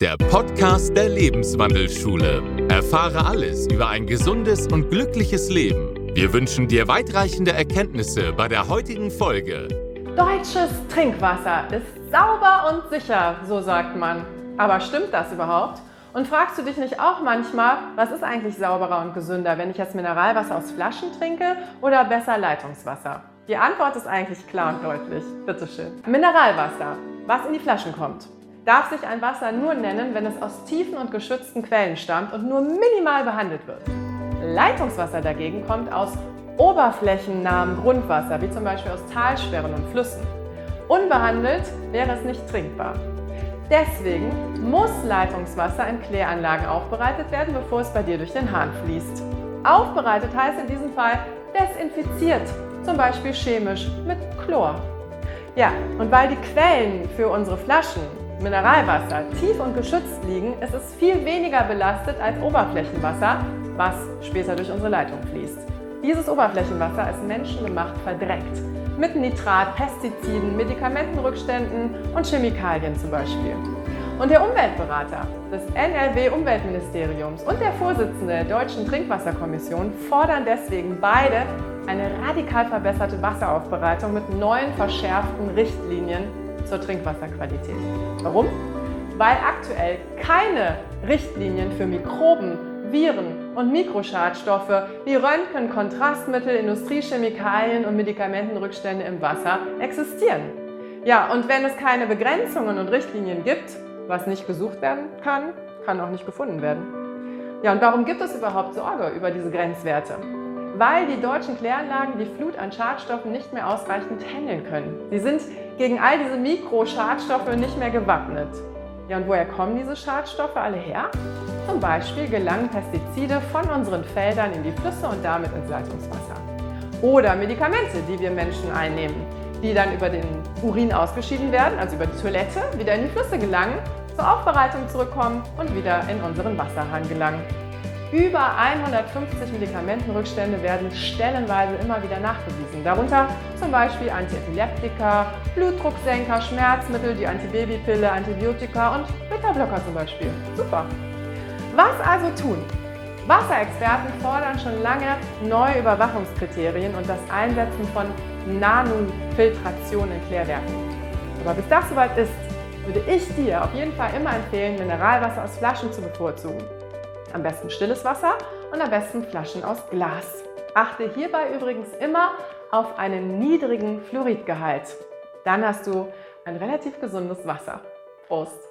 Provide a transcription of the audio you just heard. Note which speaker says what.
Speaker 1: der Podcast der Lebenswandelschule. Erfahre alles über ein gesundes und glückliches Leben. Wir wünschen dir weitreichende Erkenntnisse bei der heutigen Folge.
Speaker 2: Deutsches Trinkwasser ist sauber und sicher, so sagt man. Aber stimmt das überhaupt? Und fragst du dich nicht auch manchmal, was ist eigentlich sauberer und gesünder, wenn ich jetzt Mineralwasser aus Flaschen trinke oder besser Leitungswasser? Die Antwort ist eigentlich klar und deutlich. Bitteschön. Mineralwasser, was in die Flaschen kommt darf sich ein Wasser nur nennen, wenn es aus tiefen und geschützten Quellen stammt und nur minimal behandelt wird. Leitungswasser dagegen kommt aus oberflächennahem Grundwasser, wie zum Beispiel aus Talsperren und Flüssen. Unbehandelt wäre es nicht trinkbar. Deswegen muss Leitungswasser in Kläranlagen aufbereitet werden, bevor es bei dir durch den Hahn fließt. Aufbereitet heißt in diesem Fall desinfiziert, zum Beispiel chemisch mit Chlor. Ja, und weil die Quellen für unsere Flaschen Mineralwasser tief und geschützt liegen, ist es viel weniger belastet als Oberflächenwasser, was später durch unsere Leitung fließt. Dieses Oberflächenwasser ist menschengemacht verdreckt. Mit Nitrat, Pestiziden, Medikamentenrückständen und Chemikalien zum Beispiel. Und der Umweltberater des NRW-Umweltministeriums und der Vorsitzende der Deutschen Trinkwasserkommission fordern deswegen beide eine radikal verbesserte Wasseraufbereitung mit neuen verschärften Richtlinien zur Trinkwasserqualität. Warum? Weil aktuell keine Richtlinien für Mikroben, Viren und Mikroschadstoffe wie Röntgen, Kontrastmittel, Industriechemikalien und Medikamentenrückstände im Wasser existieren. Ja, und wenn es keine Begrenzungen und Richtlinien gibt, was nicht gesucht werden kann, kann auch nicht gefunden werden. Ja, und warum gibt es überhaupt Sorge über diese Grenzwerte? Weil die deutschen Kläranlagen die Flut an Schadstoffen nicht mehr ausreichend handeln können. Sie sind gegen all diese Mikroschadstoffe nicht mehr gewappnet. Ja, und woher kommen diese Schadstoffe alle her? Zum Beispiel gelangen Pestizide von unseren Feldern in die Flüsse und damit ins Leitungswasser. Oder Medikamente, die wir Menschen einnehmen, die dann über den Urin ausgeschieden werden, also über die Toilette, wieder in die Flüsse gelangen, zur Aufbereitung zurückkommen und wieder in unseren Wasserhahn gelangen. Über 150 Medikamentenrückstände werden stellenweise immer wieder nachgewiesen. Darunter zum Beispiel Antiepileptika, Blutdrucksenker, Schmerzmittel, die Antibabypille, Antibiotika und Beta-Blocker zum Beispiel. Super. Was also tun? Wasserexperten fordern schon lange neue Überwachungskriterien und das Einsetzen von Nanofiltration in Klärwerken. Aber bis das soweit ist, würde ich dir auf jeden Fall immer empfehlen, Mineralwasser aus Flaschen zu bevorzugen. Am besten stilles Wasser und am besten Flaschen aus Glas. Achte hierbei übrigens immer auf einen niedrigen Fluoridgehalt. Dann hast du ein relativ gesundes Wasser. Prost!